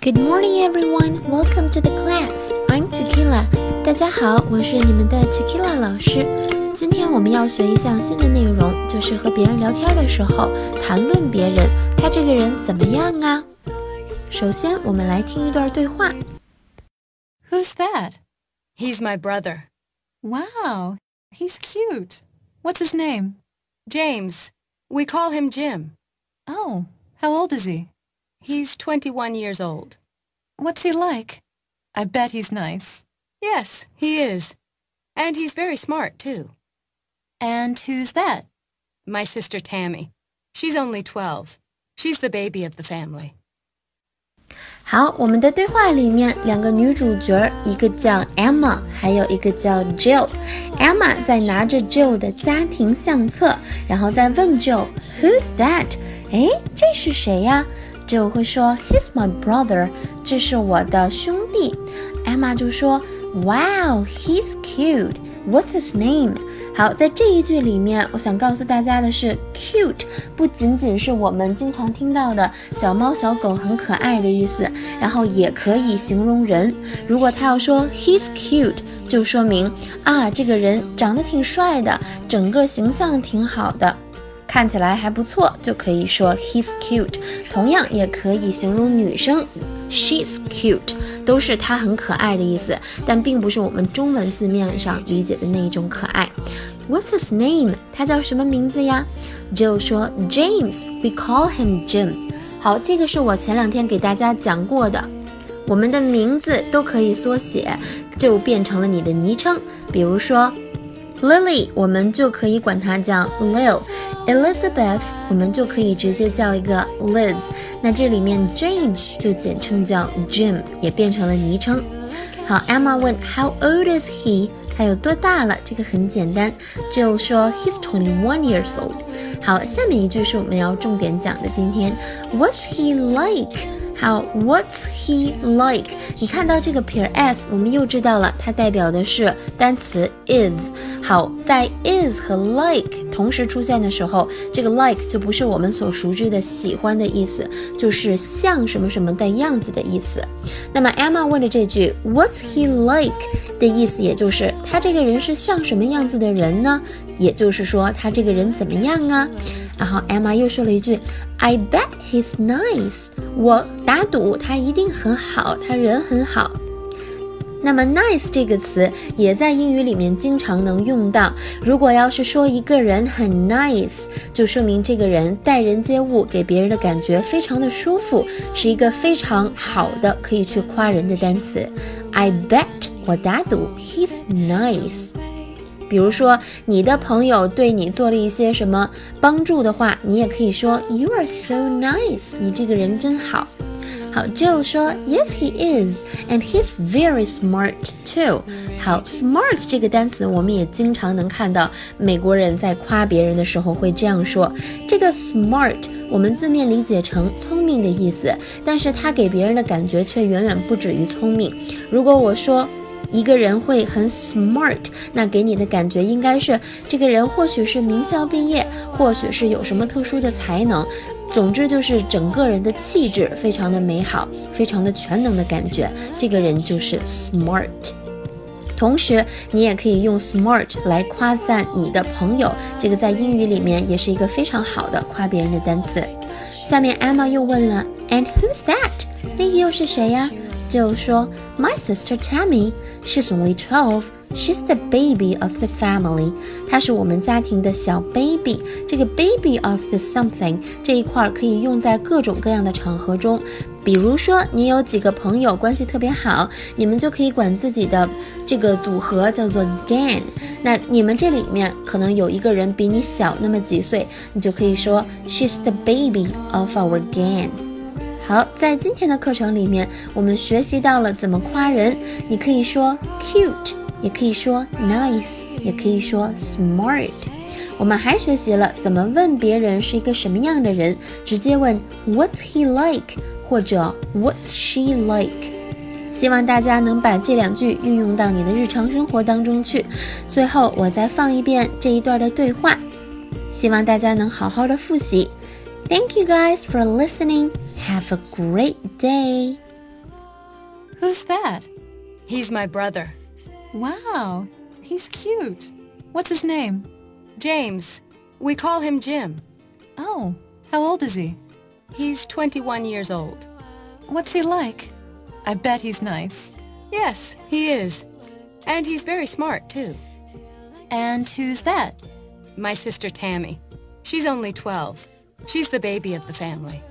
Good morning, everyone. Welcome to the class. I'm Tequila. 大家好，我是你们的 Tequila 老师。今天我们要学一项新的内容，就是和别人聊天的时候谈论别人，他这个人怎么样啊？首先，我们来听一段对话。Who's that? He's my brother. Wow, he's cute. What's his name? James. We call him Jim. Oh, how old is he? He's 21 years old. What's he like? I bet he's nice. Yes, he is. And he's very smart, too. And who's that? My sister Tammy. She's only 12. She's the baby of the family. 好，我们的对话里面两个女主角，一个叫 Emma，还有一个叫 Jill。Emma 在拿着 Jill 的家庭相册，然后再问 Jill，Who's that？哎，这是谁呀 ？Jill 会说，He's my brother，这是我的兄弟。Emma 就说，Wow，he's cute。What's his name？好，在这一句里面，我想告诉大家的是，cute 不仅仅是我们经常听到的小猫小狗很可爱的意思，然后也可以形容人。如果他要说 he's cute，就说明啊，这个人长得挺帅的，整个形象挺好的。看起来还不错，就可以说 he's cute。同样也可以形容女生，she's cute，都是她很可爱的意思，但并不是我们中文字面上理解的那一种可爱。What's his name？他叫什么名字呀？Jill 说 James，we call him Jim。好，这个是我前两天给大家讲过的，我们的名字都可以缩写，就变成了你的昵称，比如说。Lily，我们就可以管它叫 Lil。Elizabeth，我们就可以直接叫一个 Liz。那这里面 James 就简称叫 Jim，也变成了昵称。好，Emma 问 How old is he？他有多大了？这个很简单，就说 He's twenty one years old。好，下面一句是我们要重点讲的。今天，What's he like？好，What's he like？你看到这个撇 s，我们又知道了，它代表的是单词 is。好，在 is 和 like 同时出现的时候，这个 like 就不是我们所熟知的喜欢的意思，就是像什么什么的样子的意思。那么 Emma 问的这句 What's he like 的意思，也就是他这个人是像什么样子的人呢？也就是说，他这个人怎么样啊？然后 Emma 又说了一句，I bet he's nice。我打赌他一定很好，他人很好。那么 nice 这个词也在英语里面经常能用到。如果要是说一个人很 nice，就说明这个人待人接物给别人的感觉非常的舒服，是一个非常好的可以去夸人的单词。I bet 我打赌 he's nice。比如说，你的朋友对你做了一些什么帮助的话，你也可以说 You are so nice，你这个人真好。好，Joe 说 Yes he is，and he's very smart too。好，smart 这个单词我们也经常能看到，美国人在夸别人的时候会这样说。这个 smart 我们字面理解成聪明的意思，但是它给别人的感觉却远远不止于聪明。如果我说，一个人会很 smart，那给你的感觉应该是这个人或许是名校毕业，或许是有什么特殊的才能，总之就是整个人的气质非常的美好，非常的全能的感觉，这个人就是 smart。同时，你也可以用 smart 来夸赞你的朋友，这个在英语里面也是一个非常好的夸别人的单词。下面 Emma 又问了，And who's that？那个又是谁呀？就说 My sister Tammy, she's only twelve. She's the baby of the family. 她是我们家庭的小 baby。这个 baby of the something 这一块可以用在各种各样的场合中。比如说，你有几个朋友关系特别好，你们就可以管自己的这个组合叫做 gang。那你们这里面可能有一个人比你小那么几岁，你就可以说 She's the baby of our gang。好，在今天的课程里面，我们学习到了怎么夸人。你可以说 cute，也可以说 nice，也可以说 smart。我们还学习了怎么问别人是一个什么样的人，直接问 What's he like，或者 What's she like。希望大家能把这两句运用到你的日常生活当中去。最后，我再放一遍这一段的对话，希望大家能好好的复习。Thank you guys for listening. Have a great day. Who's that? He's my brother. Wow, he's cute. What's his name? James. We call him Jim. Oh, how old is he? He's 21 years old. What's he like? I bet he's nice. Yes, he is. And he's very smart, too. And who's that? My sister Tammy. She's only 12. She's the baby of the family.